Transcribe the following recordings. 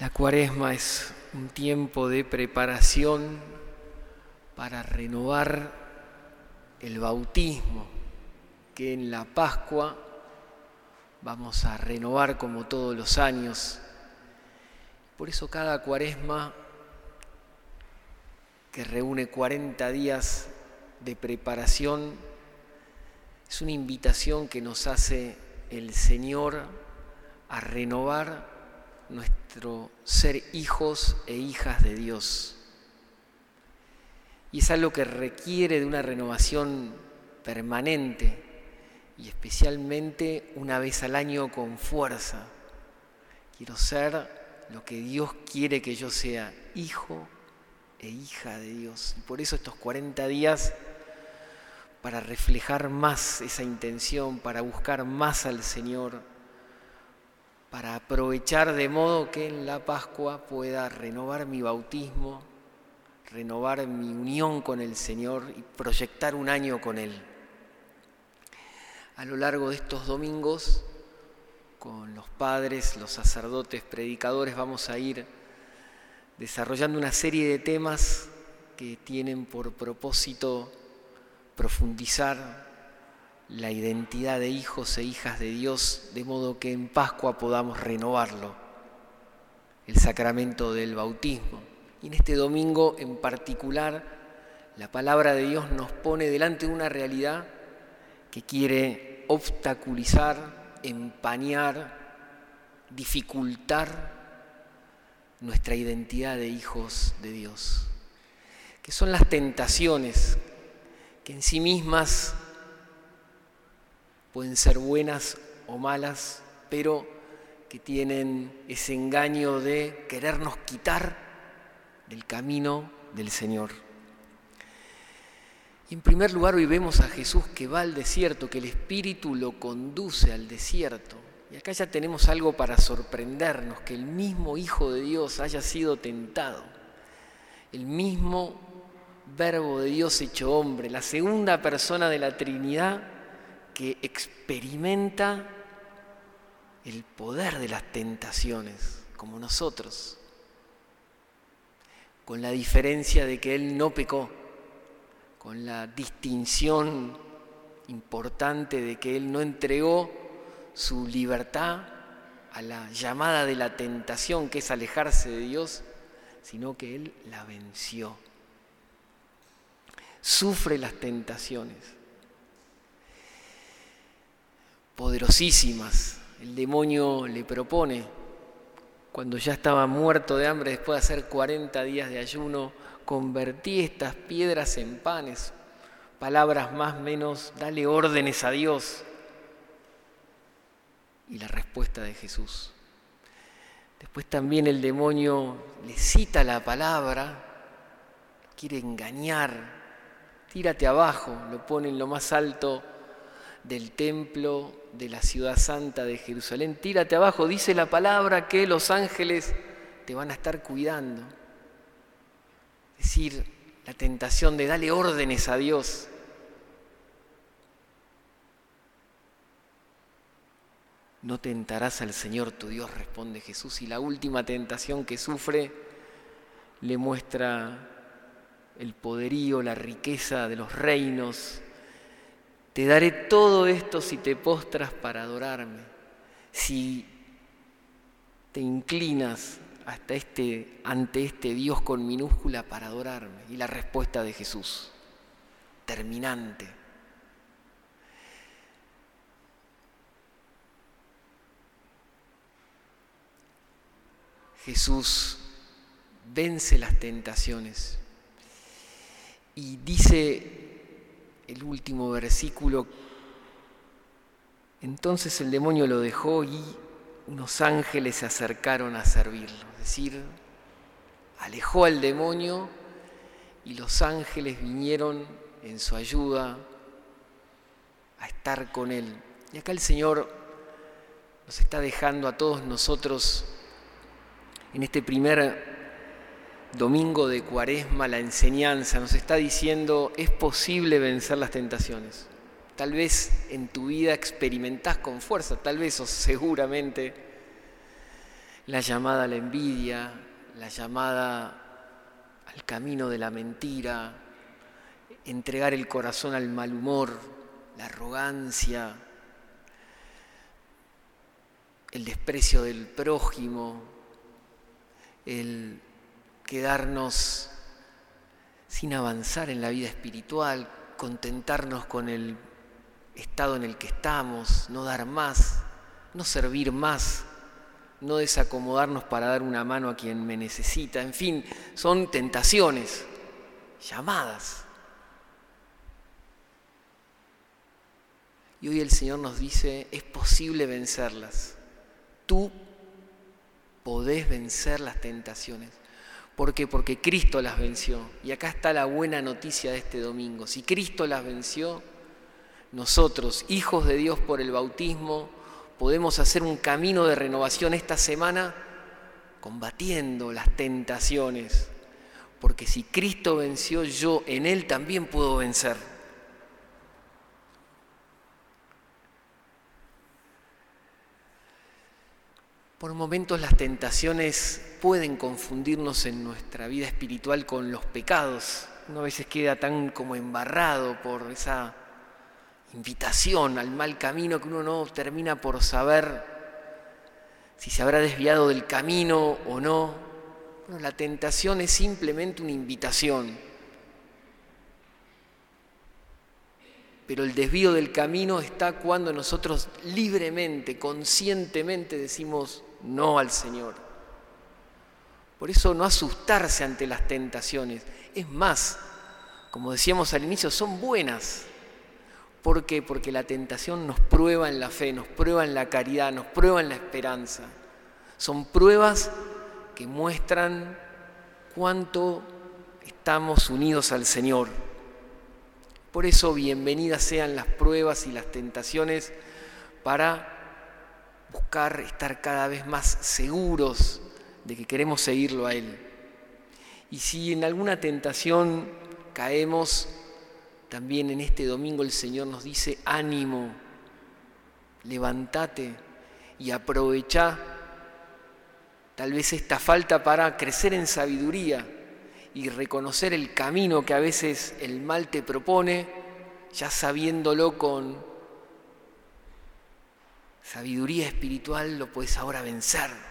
La cuaresma es un tiempo de preparación para renovar el bautismo que en la Pascua vamos a renovar como todos los años. Por eso cada cuaresma que reúne 40 días de preparación es una invitación que nos hace el Señor a renovar nuestro ser hijos e hijas de Dios. Y es algo que requiere de una renovación permanente y especialmente una vez al año con fuerza. Quiero ser lo que Dios quiere que yo sea, hijo e hija de Dios. Y por eso estos 40 días, para reflejar más esa intención, para buscar más al Señor, para aprovechar de modo que en la Pascua pueda renovar mi bautismo, renovar mi unión con el Señor y proyectar un año con Él. A lo largo de estos domingos, con los padres, los sacerdotes, predicadores, vamos a ir desarrollando una serie de temas que tienen por propósito profundizar la identidad de hijos e hijas de Dios, de modo que en Pascua podamos renovarlo, el sacramento del bautismo. Y en este domingo en particular, la palabra de Dios nos pone delante de una realidad que quiere obstaculizar, empañar, dificultar nuestra identidad de hijos de Dios, que son las tentaciones que en sí mismas pueden ser buenas o malas, pero que tienen ese engaño de querernos quitar del camino del Señor. en primer lugar hoy vemos a Jesús que va al desierto, que el Espíritu lo conduce al desierto. Y acá ya tenemos algo para sorprendernos, que el mismo Hijo de Dios haya sido tentado, el mismo Verbo de Dios hecho hombre, la segunda persona de la Trinidad que experimenta el poder de las tentaciones, como nosotros, con la diferencia de que Él no pecó, con la distinción importante de que Él no entregó su libertad a la llamada de la tentación, que es alejarse de Dios, sino que Él la venció. Sufre las tentaciones poderosísimas. El demonio le propone, cuando ya estaba muerto de hambre después de hacer 40 días de ayuno, convertí estas piedras en panes. Palabras más menos, dale órdenes a Dios. Y la respuesta de Jesús. Después también el demonio le cita la palabra, quiere engañar, tírate abajo, lo pone en lo más alto del templo de la ciudad santa de Jerusalén. Tírate abajo, dice la palabra que los ángeles te van a estar cuidando. Es decir, la tentación de darle órdenes a Dios. No tentarás al Señor tu Dios, responde Jesús. Y la última tentación que sufre le muestra el poderío, la riqueza de los reinos, te daré todo esto si te postras para adorarme, si te inclinas hasta este, ante este Dios con minúscula para adorarme. Y la respuesta de Jesús, terminante. Jesús vence las tentaciones y dice el último versículo, entonces el demonio lo dejó y unos ángeles se acercaron a servirlo, es decir, alejó al demonio y los ángeles vinieron en su ayuda a estar con él. Y acá el Señor nos está dejando a todos nosotros en este primer domingo de cuaresma, la enseñanza, nos está diciendo, es posible vencer las tentaciones. Tal vez en tu vida experimentás con fuerza, tal vez o seguramente la llamada a la envidia, la llamada al camino de la mentira, entregar el corazón al mal humor, la arrogancia, el desprecio del prójimo, el quedarnos sin avanzar en la vida espiritual, contentarnos con el estado en el que estamos, no dar más, no servir más, no desacomodarnos para dar una mano a quien me necesita, en fin, son tentaciones, llamadas. Y hoy el Señor nos dice, es posible vencerlas. Tú podés vencer las tentaciones. ¿Por qué? Porque Cristo las venció. Y acá está la buena noticia de este domingo. Si Cristo las venció, nosotros, hijos de Dios por el bautismo, podemos hacer un camino de renovación esta semana combatiendo las tentaciones. Porque si Cristo venció, yo en Él también puedo vencer. Por momentos las tentaciones pueden confundirnos en nuestra vida espiritual con los pecados. Uno a veces queda tan como embarrado por esa invitación al mal camino que uno no termina por saber si se habrá desviado del camino o no. La tentación es simplemente una invitación. Pero el desvío del camino está cuando nosotros libremente, conscientemente decimos, no al Señor. Por eso no asustarse ante las tentaciones. Es más, como decíamos al inicio, son buenas. ¿Por qué? Porque la tentación nos prueba en la fe, nos prueba en la caridad, nos prueba en la esperanza. Son pruebas que muestran cuánto estamos unidos al Señor. Por eso bienvenidas sean las pruebas y las tentaciones para buscar estar cada vez más seguros de que queremos seguirlo a Él. Y si en alguna tentación caemos, también en este domingo el Señor nos dice, ánimo, levántate y aprovecha tal vez esta falta para crecer en sabiduría y reconocer el camino que a veces el mal te propone, ya sabiéndolo con sabiduría espiritual lo puedes ahora vencer.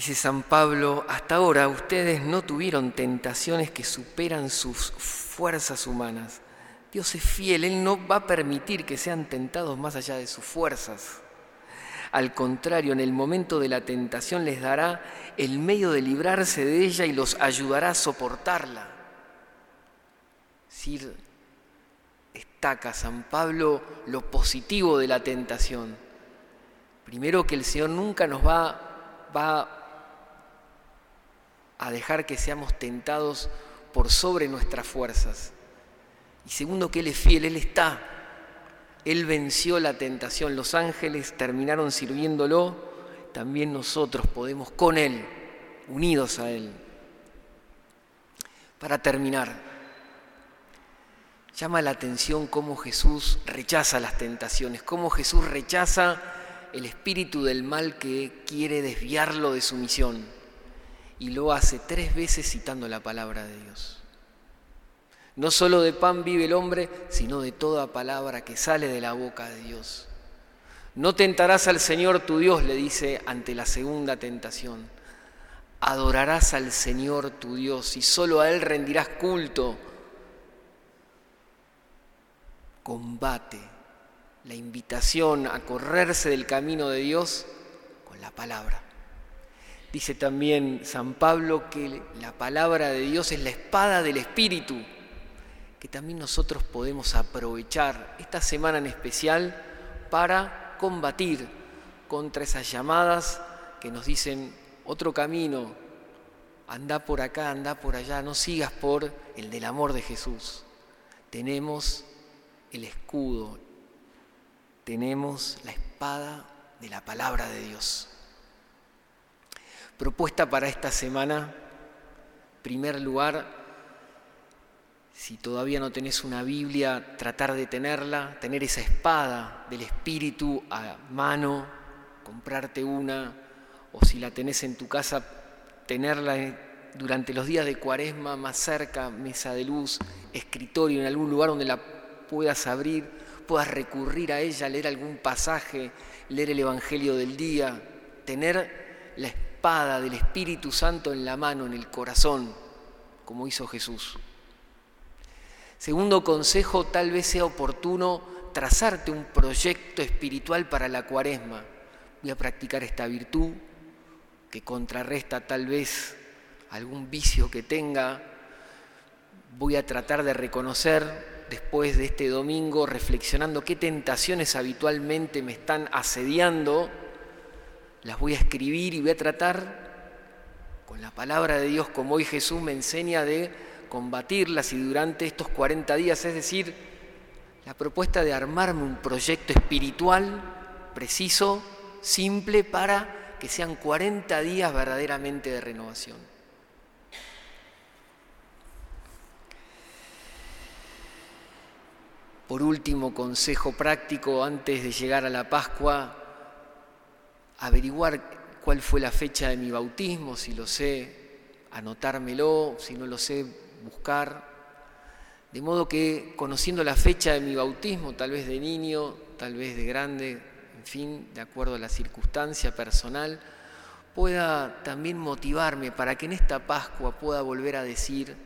Dice San Pablo, hasta ahora ustedes no tuvieron tentaciones que superan sus fuerzas humanas. Dios es fiel, Él no va a permitir que sean tentados más allá de sus fuerzas. Al contrario, en el momento de la tentación les dará el medio de librarse de ella y los ayudará a soportarla decir, destaca San Pablo lo positivo de la tentación. Primero que el Señor nunca nos va, va a dejar que seamos tentados por sobre nuestras fuerzas. Y segundo que Él es fiel, Él está. Él venció la tentación, los ángeles terminaron sirviéndolo, también nosotros podemos con Él, unidos a Él. Para terminar, Llama la atención cómo Jesús rechaza las tentaciones, cómo Jesús rechaza el espíritu del mal que quiere desviarlo de su misión. Y lo hace tres veces citando la palabra de Dios. No solo de pan vive el hombre, sino de toda palabra que sale de la boca de Dios. No tentarás al Señor tu Dios, le dice ante la segunda tentación. Adorarás al Señor tu Dios y solo a Él rendirás culto combate, la invitación a correrse del camino de Dios con la palabra. Dice también San Pablo que la palabra de Dios es la espada del Espíritu, que también nosotros podemos aprovechar esta semana en especial para combatir contra esas llamadas que nos dicen otro camino, anda por acá, anda por allá, no sigas por el del amor de Jesús. Tenemos el escudo, tenemos la espada de la palabra de Dios. Propuesta para esta semana, primer lugar, Si todavía no tenés una Biblia, tratar de tenerla, tener esa espada del Espíritu a mano, comprarte una, o si la tenés en tu casa, tenerla durante los días de cuaresma más cerca, mesa de luz, escritorio, en algún lugar donde la puedas abrir, puedas recurrir a ella, leer algún pasaje, leer el Evangelio del día, tener la espada del Espíritu Santo en la mano, en el corazón, como hizo Jesús. Segundo consejo, tal vez sea oportuno trazarte un proyecto espiritual para la cuaresma. Voy a practicar esta virtud que contrarresta tal vez algún vicio que tenga. Voy a tratar de reconocer después de este domingo, reflexionando qué tentaciones habitualmente me están asediando. Las voy a escribir y voy a tratar con la palabra de Dios, como hoy Jesús me enseña, de combatirlas y durante estos 40 días, es decir, la propuesta de armarme un proyecto espiritual preciso, simple, para que sean 40 días verdaderamente de renovación. Por último, consejo práctico antes de llegar a la Pascua, averiguar cuál fue la fecha de mi bautismo, si lo sé, anotármelo, si no lo sé, buscar. De modo que conociendo la fecha de mi bautismo, tal vez de niño, tal vez de grande, en fin, de acuerdo a la circunstancia personal, pueda también motivarme para que en esta Pascua pueda volver a decir,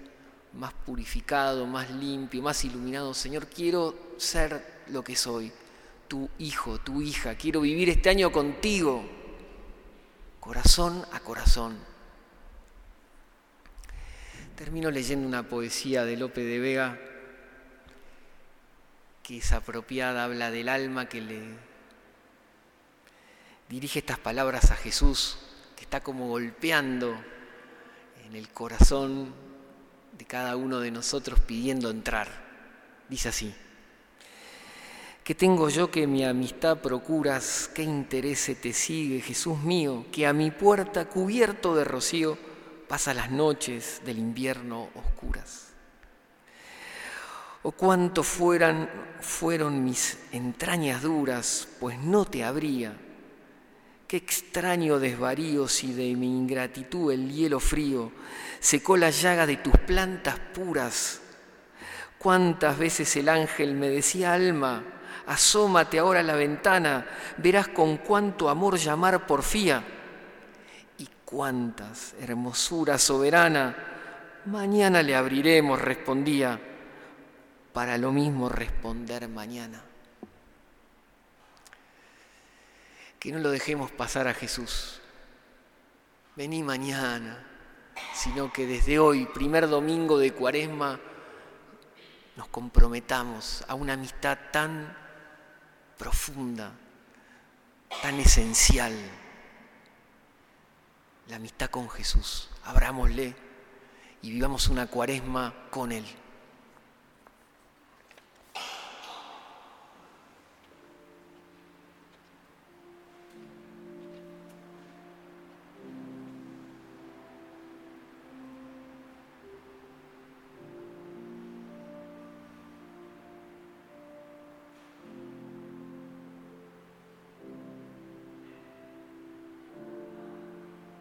más purificado, más limpio, más iluminado, Señor, quiero ser lo que soy, tu hijo, tu hija, quiero vivir este año contigo, corazón a corazón. Termino leyendo una poesía de Lope de Vega que es apropiada, habla del alma que le dirige estas palabras a Jesús, que está como golpeando en el corazón de cada uno de nosotros pidiendo entrar. Dice así, ¿qué tengo yo que mi amistad procuras? ¿Qué interés te sigue, Jesús mío, que a mi puerta cubierto de rocío pasa las noches del invierno oscuras. O cuánto fueran, fueron mis entrañas duras, pues no te habría. Qué extraño desvarío si de mi ingratitud el hielo frío secó la llaga de tus plantas puras. Cuántas veces el ángel me decía, alma, asómate ahora a la ventana, verás con cuánto amor llamar porfía cuántas, hermosura soberana, mañana le abriremos, respondía, para lo mismo responder mañana. Que no lo dejemos pasar a Jesús. Vení mañana, sino que desde hoy, primer domingo de Cuaresma, nos comprometamos a una amistad tan profunda, tan esencial la amistad con Jesús. Abrámosle y vivamos una cuaresma con Él.